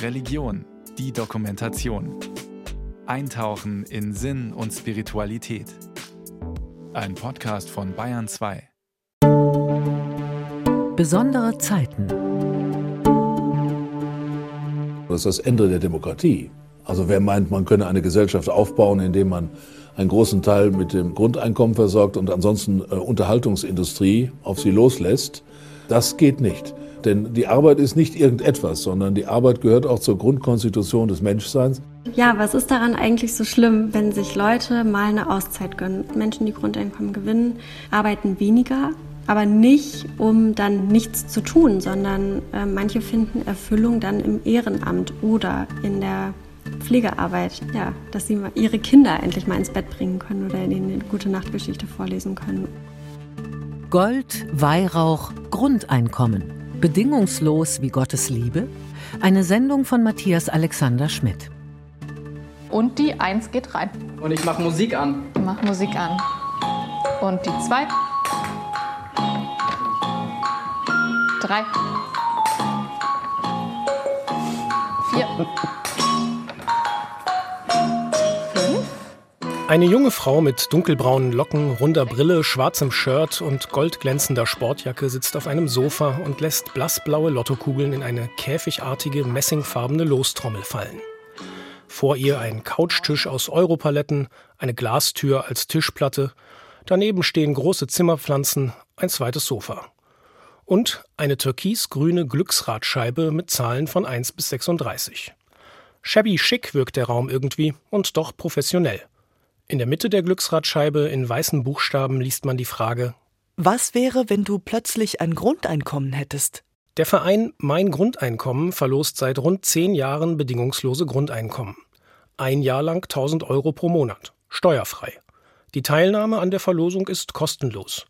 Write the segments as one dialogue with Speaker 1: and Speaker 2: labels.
Speaker 1: Religion, die Dokumentation. Eintauchen in Sinn und Spiritualität. Ein Podcast von Bayern 2.
Speaker 2: Besondere Zeiten.
Speaker 3: Das ist das Ende der Demokratie. Also wer meint, man könne eine Gesellschaft aufbauen, indem man einen großen Teil mit dem Grundeinkommen versorgt und ansonsten äh, Unterhaltungsindustrie auf sie loslässt, das geht nicht. Denn die Arbeit ist nicht irgendetwas, sondern die Arbeit gehört auch zur Grundkonstitution des Menschseins.
Speaker 4: Ja, was ist daran eigentlich so schlimm, wenn sich Leute mal eine Auszeit gönnen? Menschen, die Grundeinkommen gewinnen, arbeiten weniger, aber nicht, um dann nichts zu tun, sondern äh, manche finden Erfüllung dann im Ehrenamt oder in der Pflegearbeit, ja, dass sie ihre Kinder endlich mal ins Bett bringen können oder ihnen eine gute Nachtgeschichte vorlesen können.
Speaker 2: Gold, Weihrauch, Grundeinkommen. Bedingungslos wie Gottes Liebe? Eine Sendung von Matthias Alexander Schmidt.
Speaker 5: Und die Eins geht rein.
Speaker 6: Und ich mache Musik an.
Speaker 5: Ich mach Musik an. Und die Zwei. Drei. Vier.
Speaker 7: Eine junge Frau mit dunkelbraunen Locken, runder Brille, schwarzem Shirt und goldglänzender Sportjacke sitzt auf einem Sofa und lässt blassblaue Lottokugeln in eine käfigartige, messingfarbene Lostrommel fallen. Vor ihr ein Couchtisch aus Europaletten, eine Glastür als Tischplatte, daneben stehen große Zimmerpflanzen, ein zweites Sofa. Und eine türkisgrüne Glücksradscheibe mit Zahlen von 1 bis 36. Shabby schick wirkt der Raum irgendwie und doch professionell. In der Mitte der Glücksradscheibe in weißen Buchstaben liest man die Frage
Speaker 8: Was wäre, wenn du plötzlich ein Grundeinkommen hättest?
Speaker 7: Der Verein Mein Grundeinkommen verlost seit rund zehn Jahren bedingungslose Grundeinkommen. Ein Jahr lang 1000 Euro pro Monat, steuerfrei. Die Teilnahme an der Verlosung ist kostenlos.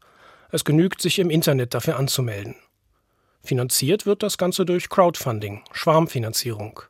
Speaker 7: Es genügt, sich im Internet dafür anzumelden. Finanziert wird das Ganze durch Crowdfunding, Schwarmfinanzierung.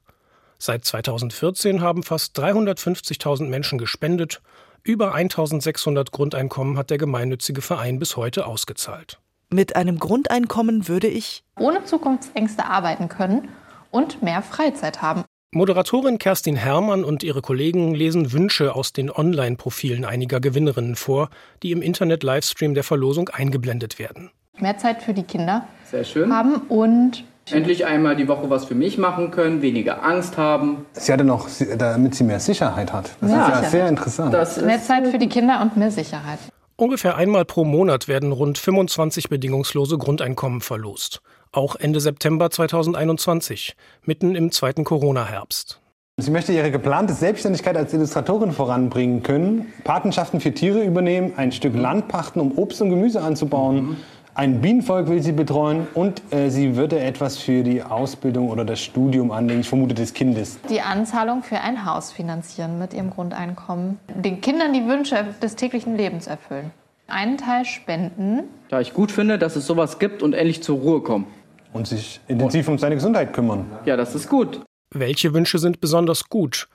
Speaker 7: Seit 2014 haben fast 350.000 Menschen gespendet. Über 1.600 Grundeinkommen hat der gemeinnützige Verein bis heute ausgezahlt.
Speaker 8: Mit einem Grundeinkommen würde ich
Speaker 5: ohne Zukunftsängste arbeiten können und mehr Freizeit haben.
Speaker 7: Moderatorin Kerstin Herrmann und ihre Kollegen lesen Wünsche aus den Online-Profilen einiger Gewinnerinnen vor, die im Internet-Livestream der Verlosung eingeblendet werden.
Speaker 5: Mehr Zeit für die Kinder
Speaker 6: Sehr schön.
Speaker 5: haben und
Speaker 6: Endlich einmal die Woche was für mich machen können, weniger Angst haben.
Speaker 9: Sie hatte noch, damit sie mehr Sicherheit hat. Das
Speaker 5: Mehr
Speaker 9: ist ja
Speaker 5: Sicherheit.
Speaker 9: sehr interessant.
Speaker 6: Das
Speaker 5: mehr Zeit für die Kinder und mehr Sicherheit.
Speaker 7: Ungefähr einmal pro Monat werden rund 25 bedingungslose Grundeinkommen verlost. Auch Ende September 2021, mitten im zweiten Corona-Herbst.
Speaker 9: Sie möchte ihre geplante Selbstständigkeit als Illustratorin voranbringen können, Patenschaften für Tiere übernehmen, ein Stück Land pachten, um Obst und Gemüse anzubauen. Ein Bienenvolk will sie betreuen und äh, sie würde etwas für die Ausbildung oder das Studium anlegen, ich vermute des Kindes.
Speaker 5: Die Anzahlung für ein Haus finanzieren mit ihrem Grundeinkommen. Den Kindern die Wünsche des täglichen Lebens erfüllen. Einen Teil spenden.
Speaker 6: Da ich gut finde, dass es sowas gibt und endlich zur Ruhe kommen.
Speaker 9: Und sich intensiv um seine Gesundheit kümmern.
Speaker 6: Ja, das ist gut.
Speaker 7: Welche Wünsche sind besonders gut?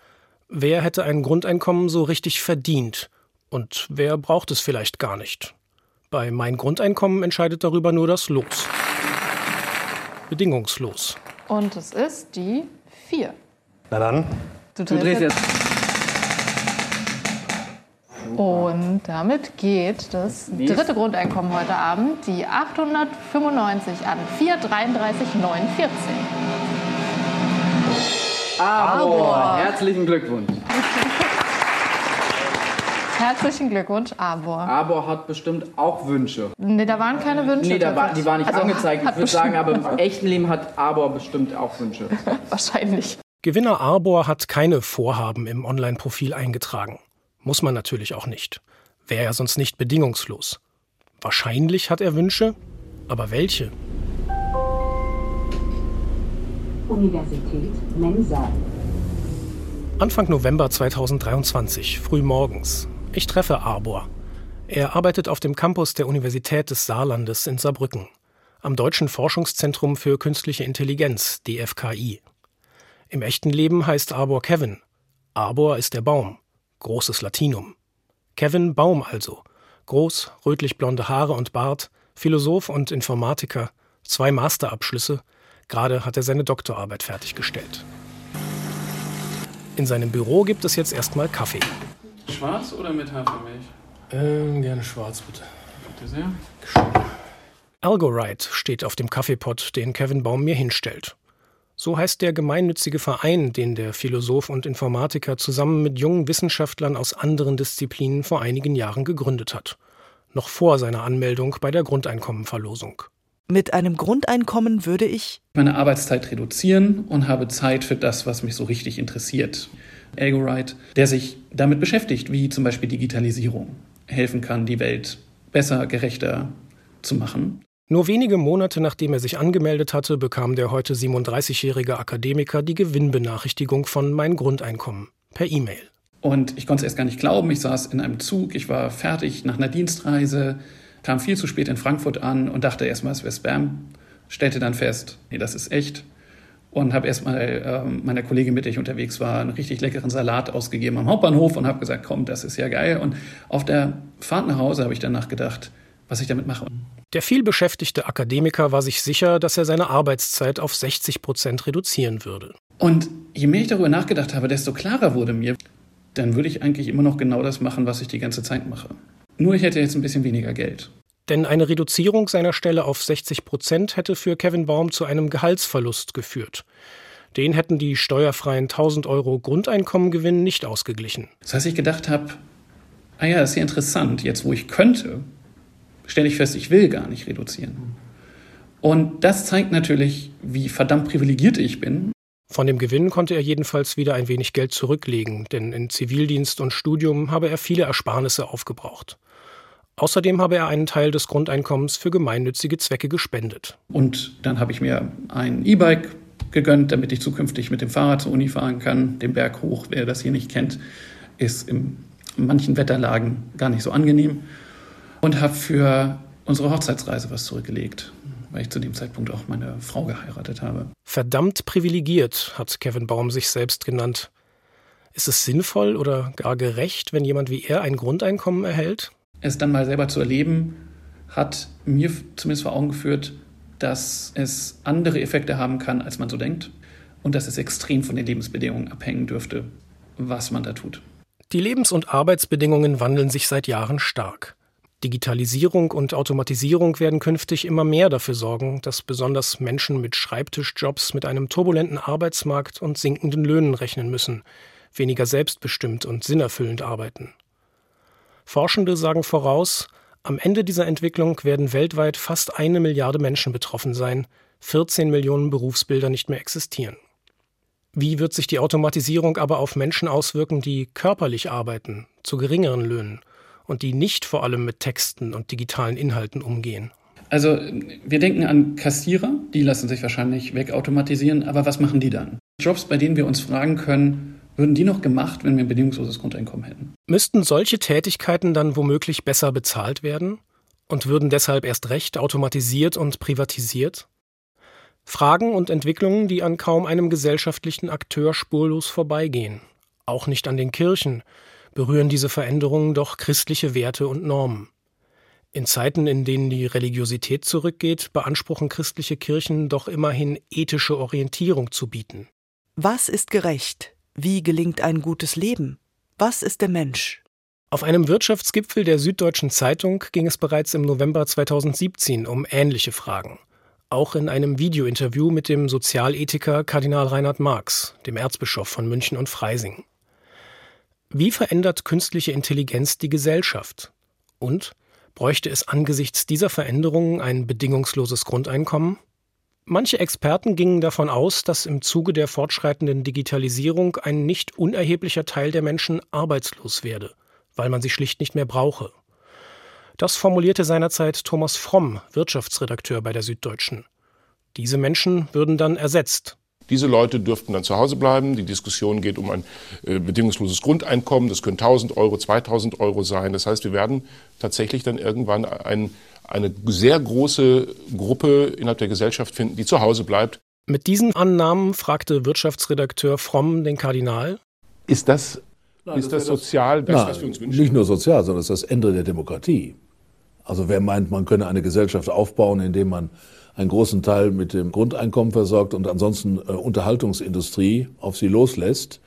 Speaker 7: Wer hätte ein Grundeinkommen so richtig verdient? Und wer braucht es vielleicht gar nicht? Bei Mein Grundeinkommen entscheidet darüber nur das Los. Bedingungslos.
Speaker 5: Und es ist die vier.
Speaker 9: Na dann,
Speaker 6: Du drehst jetzt.
Speaker 5: Und damit geht das dritte Grundeinkommen heute Abend, die 895 an 433,914.
Speaker 6: Aber herzlichen Glückwunsch.
Speaker 5: Herzlichen Glückwunsch, Arbor.
Speaker 6: Arbor hat bestimmt auch Wünsche.
Speaker 5: Nee, da waren keine Wünsche.
Speaker 6: Nee, da war, die waren nicht
Speaker 5: Also,
Speaker 6: angezeigt. Ich würde sagen, aber im echten Leben hat Arbor bestimmt auch Wünsche.
Speaker 5: Wahrscheinlich.
Speaker 7: Gewinner Arbor hat keine Vorhaben im Online-Profil eingetragen. Muss man natürlich auch nicht. Wäre ja sonst nicht bedingungslos. Wahrscheinlich hat er Wünsche, aber welche?
Speaker 10: Universität Mensa.
Speaker 7: Anfang November 2023, früh morgens. Ich treffe Arbor. Er arbeitet auf dem Campus der Universität des Saarlandes in Saarbrücken, am Deutschen Forschungszentrum für Künstliche Intelligenz, DFKI. Im echten Leben heißt Arbor Kevin. Arbor ist der Baum, großes Latinum. Kevin Baum also, groß, rötlich blonde Haare und Bart, Philosoph und Informatiker, zwei Masterabschlüsse, Gerade hat er seine Doktorarbeit fertiggestellt. In seinem Büro gibt es jetzt erstmal Kaffee.
Speaker 11: Schwarz oder mit Hafermilch?
Speaker 7: Ähm, gerne schwarz, bitte.
Speaker 11: Bitte sehr.
Speaker 7: Algorite steht auf dem Kaffeepot, den Kevin Baum mir hinstellt. So heißt der gemeinnützige Verein, den der Philosoph und Informatiker zusammen mit jungen Wissenschaftlern aus anderen Disziplinen vor einigen Jahren gegründet hat. Noch vor seiner Anmeldung bei der Grundeinkommenverlosung.
Speaker 8: Mit einem Grundeinkommen würde ich
Speaker 11: meine Arbeitszeit reduzieren und habe Zeit für das, was mich so richtig interessiert. Algorite, der sich damit beschäftigt, wie zum Beispiel Digitalisierung helfen kann, die Welt besser, gerechter zu machen.
Speaker 7: Nur wenige Monate nachdem er sich angemeldet hatte, bekam der heute 37-jährige Akademiker die Gewinnbenachrichtigung von Mein Grundeinkommen per E-Mail.
Speaker 11: Und ich konnte es erst gar nicht glauben. Ich saß in einem Zug, ich war fertig nach einer Dienstreise, kam viel zu spät in Frankfurt an und dachte erstmal, es wäre Spam. Stellte dann fest, nee, das ist echt. Und habe erstmal äh, meiner Kollegin, mit der ich unterwegs war, einen richtig leckeren Salat ausgegeben am Hauptbahnhof und habe gesagt, komm, das ist ja geil. Und auf der Fahrt nach Hause habe ich danach gedacht, was ich damit mache.
Speaker 7: Der vielbeschäftigte Akademiker war sich sicher, dass er seine Arbeitszeit auf 60 Prozent reduzieren würde.
Speaker 11: Und je mehr ich darüber nachgedacht habe, desto klarer wurde mir, dann würde ich eigentlich immer noch genau das machen, was ich die ganze Zeit mache. Nur ich hätte jetzt ein bisschen weniger Geld.
Speaker 7: Denn eine Reduzierung seiner Stelle auf 60 Prozent hätte für Kevin Baum zu einem Gehaltsverlust geführt. Den hätten die steuerfreien 1000 Euro Grundeinkommengewinn nicht ausgeglichen.
Speaker 11: Das heißt, ich gedacht habe, ah ja, ist ja interessant, jetzt wo ich könnte, stelle ich fest, ich will gar nicht reduzieren. Und das zeigt natürlich, wie verdammt privilegiert ich bin.
Speaker 7: Von dem Gewinn konnte er jedenfalls wieder ein wenig Geld zurücklegen, denn in Zivildienst und Studium habe er viele Ersparnisse aufgebraucht. Außerdem habe er einen Teil des Grundeinkommens für gemeinnützige Zwecke gespendet.
Speaker 11: Und dann habe ich mir ein E-Bike gegönnt, damit ich zukünftig mit dem Fahrrad zur Uni fahren kann. Den Berg hoch, wer das hier nicht kennt, ist in manchen Wetterlagen gar nicht so angenehm. Und habe für unsere Hochzeitsreise was zurückgelegt, weil ich zu dem Zeitpunkt auch meine Frau geheiratet habe.
Speaker 7: Verdammt privilegiert, hat Kevin Baum sich selbst genannt. Ist es sinnvoll oder gar gerecht, wenn jemand wie er ein Grundeinkommen erhält?
Speaker 11: Es dann mal selber zu erleben, hat mir zumindest vor Augen geführt, dass es andere Effekte haben kann, als man so denkt und dass es extrem von den Lebensbedingungen abhängen dürfte, was man da tut.
Speaker 7: Die Lebens- und Arbeitsbedingungen wandeln sich seit Jahren stark. Digitalisierung und Automatisierung werden künftig immer mehr dafür sorgen, dass besonders Menschen mit Schreibtischjobs mit einem turbulenten Arbeitsmarkt und sinkenden Löhnen rechnen müssen, weniger selbstbestimmt und sinnerfüllend arbeiten. Forschende sagen voraus, am Ende dieser Entwicklung werden weltweit fast eine Milliarde Menschen betroffen sein, 14 Millionen Berufsbilder nicht mehr existieren. Wie wird sich die Automatisierung aber auf Menschen auswirken, die körperlich arbeiten, zu geringeren Löhnen und die nicht vor allem mit Texten und digitalen Inhalten umgehen?
Speaker 11: Also wir denken an Kassierer, die lassen sich wahrscheinlich wegautomatisieren, aber was machen die dann? Jobs, bei denen wir uns fragen können, würden die noch gemacht, wenn wir ein bedingungsloses Grundeinkommen hätten?
Speaker 7: Müssten solche Tätigkeiten dann womöglich besser bezahlt werden? Und würden deshalb erst recht automatisiert und privatisiert? Fragen und Entwicklungen, die an kaum einem gesellschaftlichen Akteur spurlos vorbeigehen. Auch nicht an den Kirchen berühren diese Veränderungen doch christliche Werte und Normen. In Zeiten, in denen die Religiosität zurückgeht, beanspruchen christliche Kirchen doch immerhin ethische Orientierung zu bieten.
Speaker 8: Was ist gerecht? Wie gelingt ein gutes Leben? Was ist der Mensch?
Speaker 7: Auf einem Wirtschaftsgipfel der Süddeutschen Zeitung ging es bereits im November 2017 um ähnliche Fragen. Auch in einem Videointerview mit dem Sozialethiker Kardinal Reinhard Marx, dem Erzbischof von München und Freising. Wie verändert künstliche Intelligenz die Gesellschaft? Und bräuchte es angesichts dieser Veränderungen ein bedingungsloses Grundeinkommen? Manche Experten gingen davon aus, dass im Zuge der fortschreitenden Digitalisierung ein nicht unerheblicher Teil der Menschen arbeitslos werde, weil man sie schlicht nicht mehr brauche. Das formulierte seinerzeit Thomas Fromm, Wirtschaftsredakteur bei der Süddeutschen. Diese Menschen würden dann ersetzt.
Speaker 12: Diese Leute dürften dann zu Hause bleiben. Die Diskussion geht um ein äh, bedingungsloses Grundeinkommen. Das können 1000 Euro, 2000 Euro sein. Das heißt, wir werden tatsächlich dann irgendwann ein eine sehr große Gruppe innerhalb der Gesellschaft finden, die zu Hause bleibt.
Speaker 7: Mit diesen Annahmen fragte Wirtschaftsredakteur Fromm den Kardinal.
Speaker 12: Ist das, Nein, ist das, das sozial, das,
Speaker 3: Nein, was wir uns wünschen? Nicht nur sozial, sondern es ist das Ende der Demokratie. Also wer meint, man könne eine Gesellschaft aufbauen, indem man einen großen Teil mit dem Grundeinkommen versorgt und ansonsten äh, Unterhaltungsindustrie auf sie loslässt,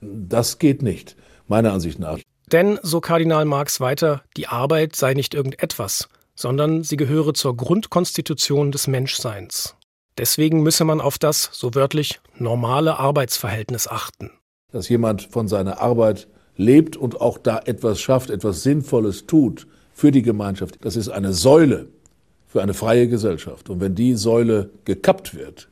Speaker 3: das geht nicht, meiner Ansicht nach.
Speaker 7: Denn, so Kardinal Marx weiter, die Arbeit sei nicht irgendetwas, sondern sie gehöre zur Grundkonstitution des Menschseins. Deswegen müsse man auf das, so wörtlich, normale Arbeitsverhältnis achten.
Speaker 3: Dass jemand von seiner Arbeit lebt und auch da etwas schafft, etwas Sinnvolles tut für die Gemeinschaft, das ist eine Säule für eine freie Gesellschaft. Und wenn die Säule gekappt wird,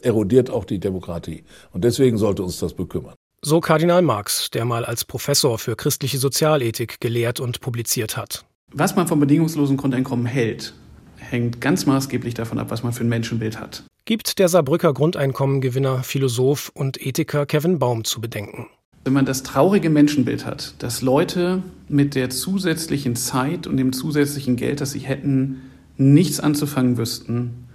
Speaker 3: erodiert auch die Demokratie. Und deswegen sollte uns das bekümmern.
Speaker 7: So Kardinal Marx, der mal als Professor für christliche Sozialethik gelehrt und publiziert hat.
Speaker 11: Was man vom bedingungslosen Grundeinkommen hält, hängt ganz maßgeblich davon ab, was man für ein Menschenbild hat.
Speaker 7: Gibt der Saarbrücker Grundeinkommengewinner, Philosoph und Ethiker Kevin Baum zu bedenken.
Speaker 11: Wenn man das traurige Menschenbild hat, dass Leute mit der zusätzlichen Zeit und dem zusätzlichen Geld, das sie hätten, nichts anzufangen wüssten,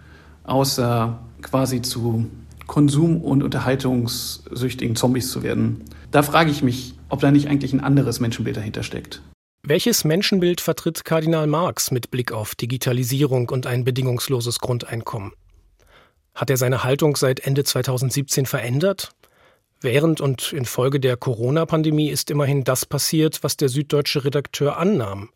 Speaker 11: außer quasi zu Konsum- und unterhaltungssüchtigen Zombies zu werden. Da frage ich mich, ob da nicht eigentlich ein anderes Menschenbild dahinter steckt.
Speaker 7: Welches Menschenbild vertritt Kardinal Marx mit Blick auf Digitalisierung und ein bedingungsloses Grundeinkommen? Hat er seine Haltung seit Ende 2017 verändert? Während und infolge der Corona-Pandemie ist immerhin das passiert, was der süddeutsche Redakteur annahm.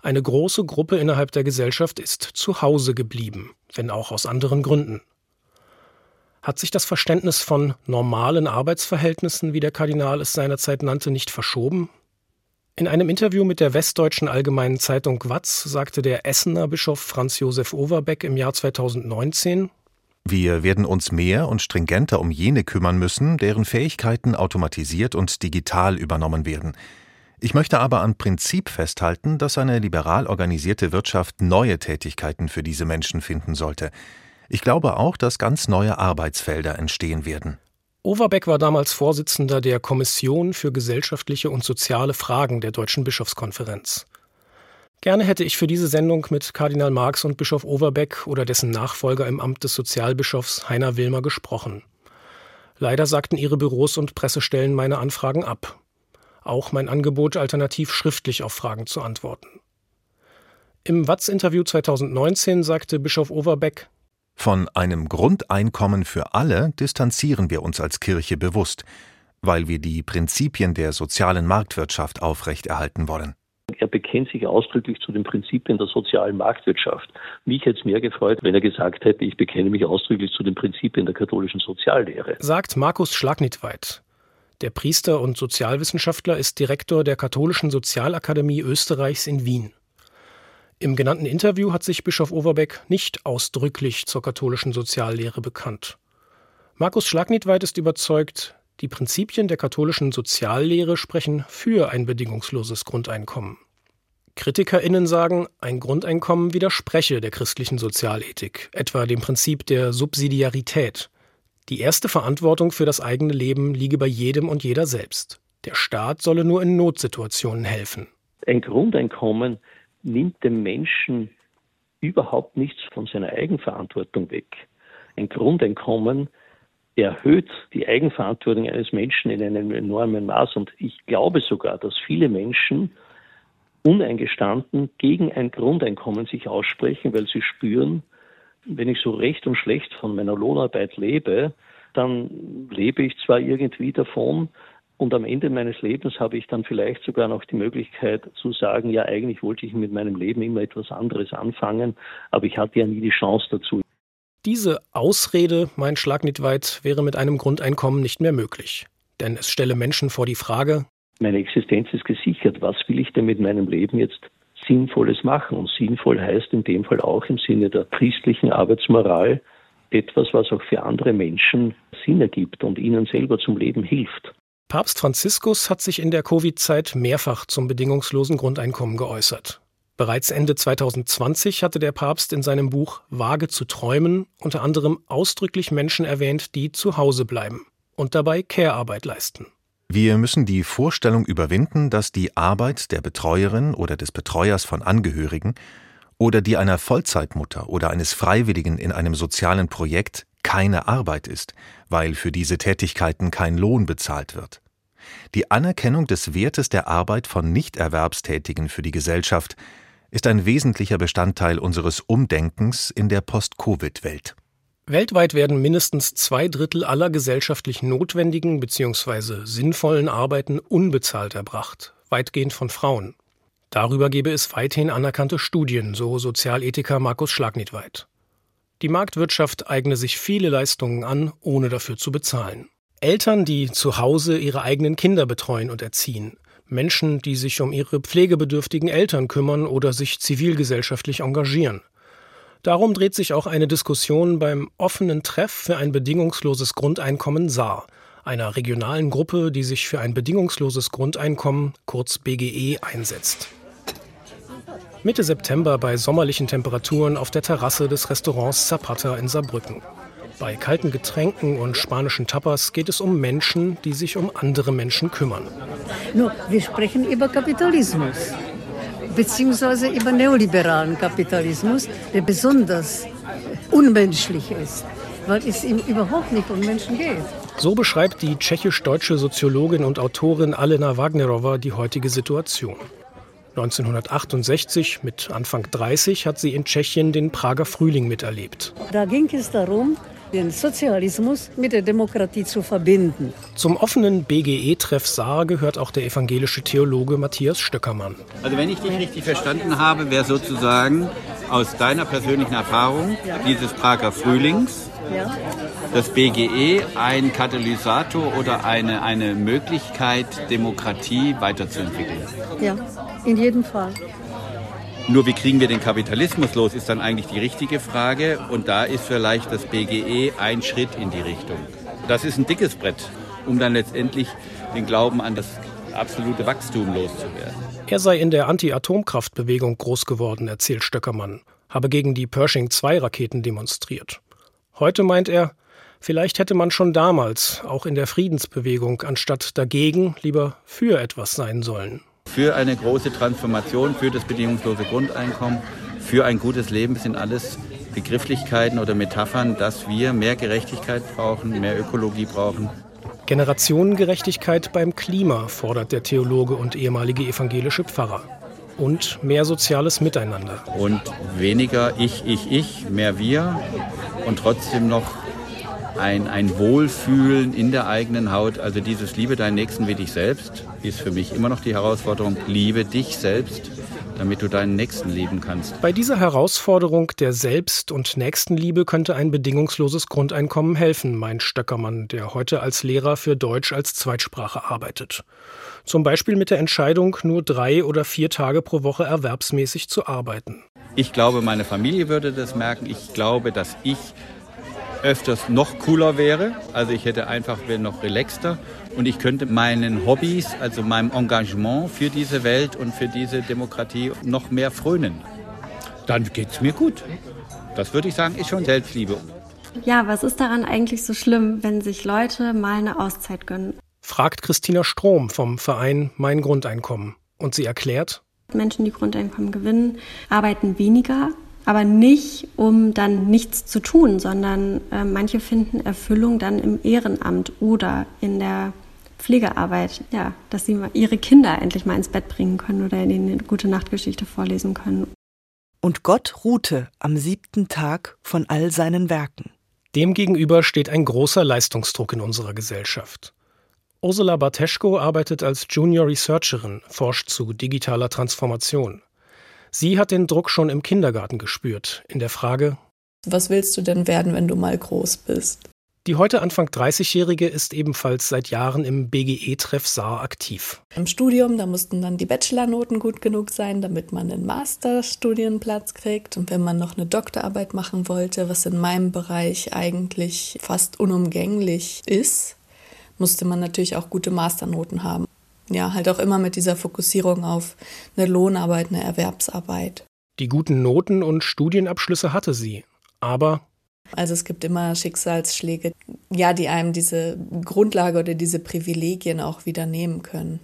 Speaker 7: Eine große Gruppe innerhalb der Gesellschaft ist zu Hause geblieben, wenn auch aus anderen Gründen. Hat sich das Verständnis von normalen Arbeitsverhältnissen, wie der Kardinal es seinerzeit nannte, nicht verschoben? In einem Interview mit der Westdeutschen Allgemeinen Zeitung Watz sagte der Essener Bischof Franz Josef Overbeck im Jahr 2019
Speaker 13: Wir werden uns mehr und stringenter um jene kümmern müssen, deren Fähigkeiten automatisiert und digital übernommen werden – ich möchte aber am Prinzip festhalten, dass eine liberal organisierte Wirtschaft neue Tätigkeiten für diese Menschen finden sollte. Ich glaube auch, dass ganz neue Arbeitsfelder entstehen werden.
Speaker 7: Overbeck war damals Vorsitzender der Kommission für gesellschaftliche und soziale Fragen der Deutschen Bischofskonferenz. Gerne hätte ich für diese Sendung mit Kardinal Marx und Bischof Overbeck oder dessen Nachfolger im Amt des Sozialbischofs Heiner Wilmer gesprochen. Leider sagten ihre Büros und Pressestellen meine Anfragen ab auch mein Angebot, alternativ schriftlich auf Fragen zu antworten. Im Watz-Interview 2019 sagte Bischof Overbeck,
Speaker 13: von einem Grundeinkommen für alle distanzieren wir uns als Kirche bewusst, weil wir die Prinzipien der sozialen Marktwirtschaft aufrechterhalten wollen.
Speaker 14: Er bekennt sich ausdrücklich zu den Prinzipien der sozialen Marktwirtschaft. Mich hätte es mehr gefreut, wenn er gesagt hätte, ich bekenne mich ausdrücklich zu den Prinzipien der katholischen Soziallehre.
Speaker 7: Sagt Markus Schlagnitweit, der Priester und Sozialwissenschaftler ist Direktor der Katholischen Sozialakademie Österreichs in Wien. Im genannten Interview hat sich Bischof Overbeck nicht ausdrücklich zur katholischen Soziallehre bekannt. Markus Schlagnitweit ist überzeugt, die Prinzipien der katholischen Soziallehre sprechen für ein bedingungsloses Grundeinkommen. KritikerInnen sagen, ein Grundeinkommen widerspreche der christlichen Sozialethik, etwa dem Prinzip der Subsidiarität. Die erste Verantwortung für das eigene Leben liege bei jedem und jeder selbst. Der Staat solle nur in Notsituationen helfen.
Speaker 14: Ein Grundeinkommen nimmt dem Menschen überhaupt nichts von seiner Eigenverantwortung weg. Ein Grundeinkommen erhöht die Eigenverantwortung eines Menschen in einem enormen Maß. Und ich glaube sogar, dass viele Menschen uneingestanden gegen ein Grundeinkommen sich aussprechen, weil sie spüren, wenn ich so recht und schlecht von meiner Lohnarbeit lebe, dann lebe ich zwar irgendwie davon, und am Ende meines Lebens habe ich dann vielleicht sogar noch die Möglichkeit zu sagen, ja, eigentlich wollte ich mit meinem Leben immer etwas anderes anfangen, aber ich hatte ja nie die Chance dazu.
Speaker 7: Diese Ausrede, mein Schlagnitweit, wäre mit einem Grundeinkommen nicht mehr möglich. Denn es stelle Menschen vor die Frage,
Speaker 14: meine Existenz ist gesichert, was will ich denn mit meinem Leben jetzt Sinnvolles machen. Und sinnvoll heißt in dem Fall auch im Sinne der christlichen Arbeitsmoral etwas, was auch für andere Menschen Sinn ergibt und ihnen selber zum Leben hilft.
Speaker 7: Papst Franziskus hat sich in der Covid-Zeit mehrfach zum bedingungslosen Grundeinkommen geäußert. Bereits Ende 2020 hatte der Papst in seinem Buch Wage zu träumen unter anderem ausdrücklich Menschen erwähnt, die zu Hause bleiben und dabei Care-Arbeit leisten.
Speaker 13: Wir müssen die Vorstellung überwinden, dass die Arbeit der Betreuerin oder des Betreuers von Angehörigen oder die einer Vollzeitmutter oder eines Freiwilligen in einem sozialen Projekt keine Arbeit ist, weil für diese Tätigkeiten kein Lohn bezahlt wird. Die Anerkennung des Wertes der Arbeit von Nichterwerbstätigen für die Gesellschaft ist ein wesentlicher Bestandteil unseres Umdenkens in der Post-Covid-Welt.
Speaker 7: Weltweit werden mindestens zwei Drittel aller gesellschaftlich notwendigen bzw. sinnvollen Arbeiten unbezahlt erbracht, weitgehend von Frauen. Darüber gebe es weithin anerkannte Studien, so Sozialethiker Markus Schlagnitweit. Die Marktwirtschaft eigne sich viele Leistungen an, ohne dafür zu bezahlen. Eltern, die zu Hause ihre eigenen Kinder betreuen und erziehen, Menschen, die sich um ihre pflegebedürftigen Eltern kümmern oder sich zivilgesellschaftlich engagieren. Darum dreht sich auch eine Diskussion beim offenen Treff für ein bedingungsloses Grundeinkommen Saar, einer regionalen Gruppe, die sich für ein bedingungsloses Grundeinkommen, kurz BGE, einsetzt. Mitte September bei sommerlichen Temperaturen auf der Terrasse des Restaurants Zapata in Saarbrücken. Bei kalten Getränken und spanischen Tapas geht es um Menschen, die sich um andere Menschen kümmern.
Speaker 15: Nur, wir sprechen über Kapitalismus beziehungsweise über neoliberalen Kapitalismus, der besonders unmenschlich ist, weil es ihm überhaupt nicht um Menschen geht.
Speaker 7: So beschreibt die tschechisch-deutsche Soziologin und Autorin Alena Wagnerova die heutige Situation. 1968, mit Anfang 30, hat sie in Tschechien den Prager Frühling miterlebt.
Speaker 15: Da ging es darum, den Sozialismus mit der Demokratie zu verbinden.
Speaker 7: Zum offenen BGE-Treff Saar gehört auch der evangelische Theologe Matthias Stöckermann.
Speaker 16: Also wenn ich dich richtig verstanden habe, wäre sozusagen aus deiner persönlichen Erfahrung dieses Prager Frühlings das BGE ein Katalysator oder eine, eine Möglichkeit, Demokratie weiterzuentwickeln.
Speaker 15: Ja, in jedem Fall.
Speaker 16: Nur wie kriegen wir den Kapitalismus los, ist dann eigentlich die richtige Frage. Und da ist vielleicht das BGE ein Schritt in die Richtung. Das ist ein dickes Brett, um dann letztendlich den Glauben an das absolute Wachstum loszuwerden.
Speaker 7: Er sei in der Anti-Atomkraftbewegung groß geworden, erzählt Stöckermann, habe gegen die Pershing-2-Raketen demonstriert. Heute meint er, vielleicht hätte man schon damals, auch in der Friedensbewegung, anstatt dagegen lieber für etwas sein sollen
Speaker 16: für eine große Transformation, für das bedingungslose Grundeinkommen, für ein gutes Leben sind alles Begrifflichkeiten oder Metaphern, dass wir mehr Gerechtigkeit brauchen, mehr Ökologie brauchen.
Speaker 7: Generationengerechtigkeit beim Klima fordert der Theologe und ehemalige evangelische Pfarrer. Und mehr soziales Miteinander.
Speaker 16: Und weniger ich, ich, ich, mehr wir und trotzdem noch ein, ein Wohlfühlen in der eigenen Haut. Also dieses Liebe deinen Nächsten wie dich selbst ist für mich immer noch die Herausforderung. Liebe dich selbst, damit du deinen Nächsten lieben kannst.
Speaker 7: Bei dieser Herausforderung der Selbst- und Nächstenliebe könnte ein bedingungsloses Grundeinkommen helfen, meint Stöckermann, der heute als Lehrer für Deutsch als Zweitsprache arbeitet. Zum Beispiel mit der Entscheidung, nur drei oder vier Tage pro Woche erwerbsmäßig zu arbeiten.
Speaker 16: Ich glaube, meine Familie würde das merken. Ich glaube, dass ich öfters noch cooler wäre. Also ich hätte einfach, wäre noch relaxter und ich könnte meinen Hobbys, also meinem Engagement für diese Welt und für diese Demokratie noch mehr frönen. Dann geht es mir gut. Das würde ich sagen, ist schon Selbstliebe.
Speaker 4: Ja, was ist daran eigentlich so schlimm, wenn sich Leute mal eine Auszeit gönnen?
Speaker 7: Fragt Christina Strom vom Verein Mein Grundeinkommen. Und sie erklärt,
Speaker 4: Menschen, die Grundeinkommen gewinnen, arbeiten weniger, aber nicht, um dann nichts zu tun, sondern äh, manche finden Erfüllung dann im Ehrenamt oder in der Pflegearbeit, ja, dass sie ihre Kinder endlich mal ins Bett bringen können oder ihnen eine gute Nachtgeschichte vorlesen können.
Speaker 8: Und Gott ruhte am siebten Tag von all seinen Werken.
Speaker 7: Demgegenüber steht ein großer Leistungsdruck in unserer Gesellschaft. Ursula Barteschko arbeitet als Junior Researcherin, forscht zu digitaler Transformation. Sie hat den Druck schon im Kindergarten gespürt, in der Frage,
Speaker 17: was willst du denn werden, wenn du mal groß bist?
Speaker 7: Die heute Anfang 30-Jährige ist ebenfalls seit Jahren im BGE-Treff Saar aktiv.
Speaker 17: Im Studium, da mussten dann die Bachelornoten gut genug sein, damit man einen Masterstudienplatz kriegt. Und wenn man noch eine Doktorarbeit machen wollte, was in meinem Bereich eigentlich fast unumgänglich ist, musste man natürlich auch gute Masternoten haben ja, halt auch immer mit dieser Fokussierung auf eine Lohnarbeit, eine Erwerbsarbeit.
Speaker 7: Die guten Noten und Studienabschlüsse hatte sie, aber
Speaker 17: also es gibt immer Schicksalsschläge, ja, die einem diese Grundlage oder diese Privilegien auch wieder nehmen können.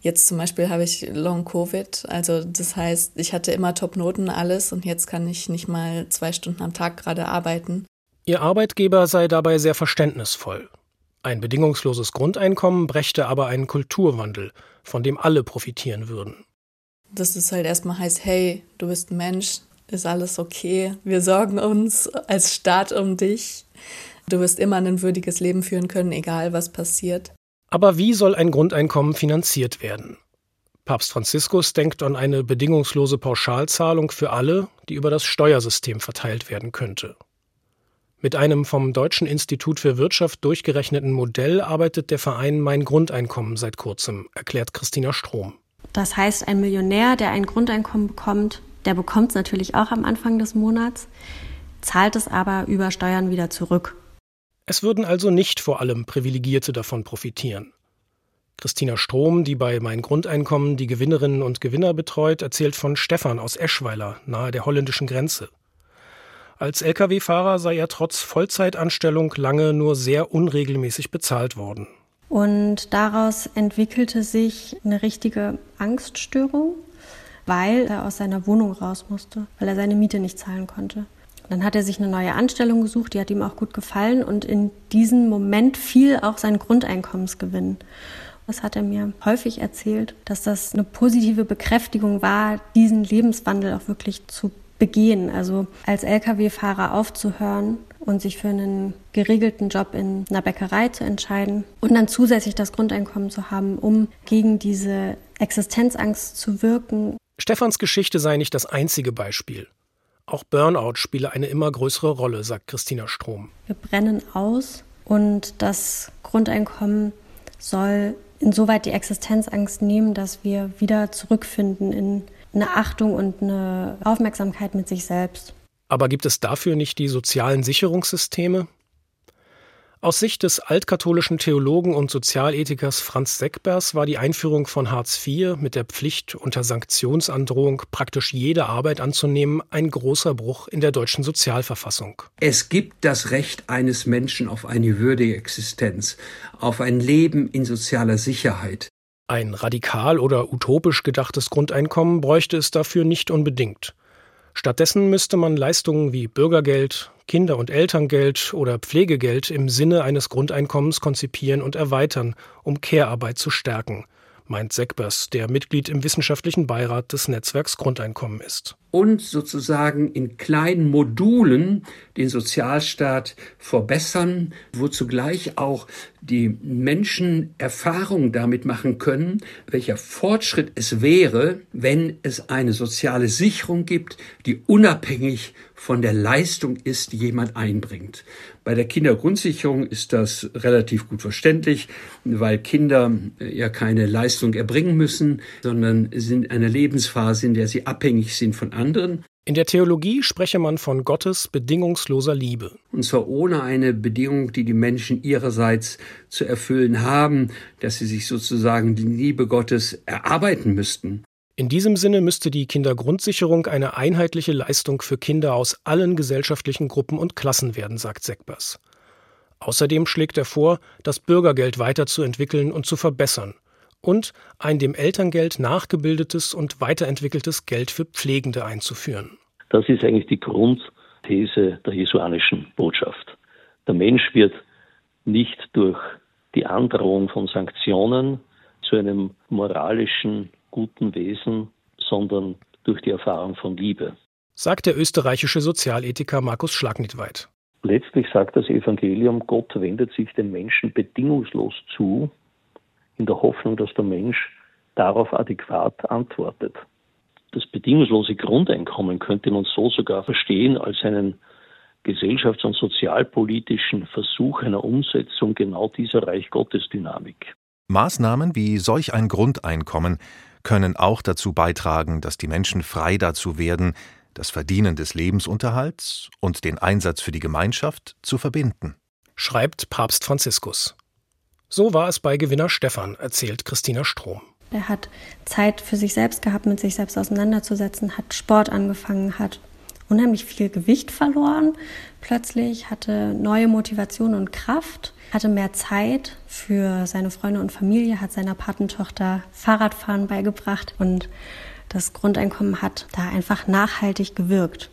Speaker 17: Jetzt zum Beispiel habe ich Long Covid, also das heißt, ich hatte immer Top-Noten alles und jetzt kann ich nicht mal zwei Stunden am Tag gerade arbeiten.
Speaker 7: Ihr Arbeitgeber sei dabei sehr verständnisvoll. Ein bedingungsloses Grundeinkommen brächte aber einen Kulturwandel, von dem alle profitieren würden.
Speaker 17: Dass es halt erstmal heißt, hey, du bist ein Mensch, ist alles okay. Wir sorgen uns als Staat um dich. Du wirst immer ein würdiges Leben führen können, egal was passiert.
Speaker 7: Aber wie soll ein Grundeinkommen finanziert werden? Papst Franziskus denkt an eine bedingungslose Pauschalzahlung für alle, die über das Steuersystem verteilt werden könnte. Mit einem vom Deutschen Institut für Wirtschaft durchgerechneten Modell arbeitet der Verein Mein Grundeinkommen seit kurzem, erklärt Christina Strom.
Speaker 4: Das heißt, ein Millionär, der ein Grundeinkommen bekommt, der bekommt es natürlich auch am Anfang des Monats, zahlt es aber über Steuern wieder zurück.
Speaker 7: Es würden also nicht vor allem Privilegierte davon profitieren. Christina Strom, die bei Mein Grundeinkommen die Gewinnerinnen und Gewinner betreut, erzählt von Stefan aus Eschweiler, nahe der holländischen Grenze. Als Lkw-Fahrer sei er trotz Vollzeitanstellung lange nur sehr unregelmäßig bezahlt worden.
Speaker 4: Und daraus entwickelte sich eine richtige Angststörung, weil er aus seiner Wohnung raus musste, weil er seine Miete nicht zahlen konnte. Dann hat er sich eine neue Anstellung gesucht, die hat ihm auch gut gefallen und in diesem Moment fiel auch sein Grundeinkommensgewinn. Das hat er mir häufig erzählt, dass das eine positive Bekräftigung war, diesen Lebenswandel auch wirklich zu begehen. Also als Lkw-Fahrer aufzuhören und sich für einen geregelten Job in einer Bäckerei zu entscheiden und dann zusätzlich das Grundeinkommen zu haben, um gegen diese Existenzangst zu wirken.
Speaker 7: Stefans Geschichte sei nicht das einzige Beispiel. Auch Burnout spiele eine immer größere Rolle, sagt Christina Strom.
Speaker 4: Wir brennen aus und das Grundeinkommen soll insoweit die Existenzangst nehmen, dass wir wieder zurückfinden in eine Achtung und eine Aufmerksamkeit mit sich selbst.
Speaker 7: Aber gibt es dafür nicht die sozialen Sicherungssysteme? Aus Sicht des altkatholischen Theologen und Sozialethikers Franz Seckbers war die Einführung von Hartz IV mit der Pflicht, unter Sanktionsandrohung praktisch jede Arbeit anzunehmen, ein großer Bruch in der deutschen Sozialverfassung.
Speaker 18: Es gibt das Recht eines Menschen auf eine würdige Existenz, auf ein Leben in sozialer Sicherheit.
Speaker 7: Ein radikal oder utopisch gedachtes Grundeinkommen bräuchte es dafür nicht unbedingt. Stattdessen müsste man Leistungen wie Bürgergeld, Kinder- und Elterngeld oder Pflegegeld im Sinne eines Grundeinkommens konzipieren und erweitern, um Care-Arbeit zu stärken, meint Seckbers, der Mitglied im wissenschaftlichen Beirat des Netzwerks Grundeinkommen ist.
Speaker 18: Und sozusagen in kleinen Modulen den Sozialstaat verbessern, wo zugleich auch die Menschen Erfahrungen damit machen können, welcher Fortschritt es wäre, wenn es eine soziale Sicherung gibt, die unabhängig von der Leistung ist, die jemand einbringt. Bei der Kindergrundsicherung ist das relativ gut verständlich, weil Kinder äh, ja keine Leistung erbringen müssen, sondern sind in einer Lebensphase, in der sie abhängig sind von anderen.
Speaker 7: In der Theologie spreche man von Gottes bedingungsloser Liebe.
Speaker 18: Und zwar ohne eine Bedingung, die die Menschen ihrerseits zu erfüllen haben, dass sie sich sozusagen die Liebe Gottes erarbeiten müssten.
Speaker 7: In diesem Sinne müsste die Kindergrundsicherung eine einheitliche Leistung für Kinder aus allen gesellschaftlichen Gruppen und Klassen werden, sagt Seckbers. Außerdem schlägt er vor, das Bürgergeld weiterzuentwickeln und zu verbessern und ein dem Elterngeld nachgebildetes und weiterentwickeltes Geld für Pflegende einzuführen.
Speaker 14: Das ist eigentlich die Grundthese der jesuanischen Botschaft. Der Mensch wird nicht durch die Androhung von Sanktionen zu einem moralischen guten Wesen, sondern durch die Erfahrung von Liebe.
Speaker 7: Sagt der österreichische Sozialethiker Markus Schlagnitweit.
Speaker 14: Letztlich sagt das Evangelium, Gott wendet sich dem Menschen bedingungslos zu, in der Hoffnung, dass der Mensch darauf adäquat antwortet. Das bedingungslose Grundeinkommen könnte man so sogar verstehen als einen gesellschafts- und sozialpolitischen Versuch einer Umsetzung genau dieser Reich Gottes Dynamik.
Speaker 13: Maßnahmen wie solch ein Grundeinkommen können auch dazu beitragen, dass die Menschen frei dazu werden, das Verdienen des Lebensunterhalts und den Einsatz für die Gemeinschaft zu verbinden.
Speaker 7: Schreibt Papst Franziskus. So war es bei Gewinner Stefan, erzählt Christina Strom.
Speaker 4: Er hat Zeit für sich selbst gehabt, mit sich selbst auseinanderzusetzen, hat Sport angefangen, hat unheimlich viel Gewicht verloren, plötzlich hatte neue Motivation und Kraft, hatte mehr Zeit für seine Freunde und Familie, hat seiner Patentochter Fahrradfahren beigebracht und das Grundeinkommen hat da einfach nachhaltig gewirkt.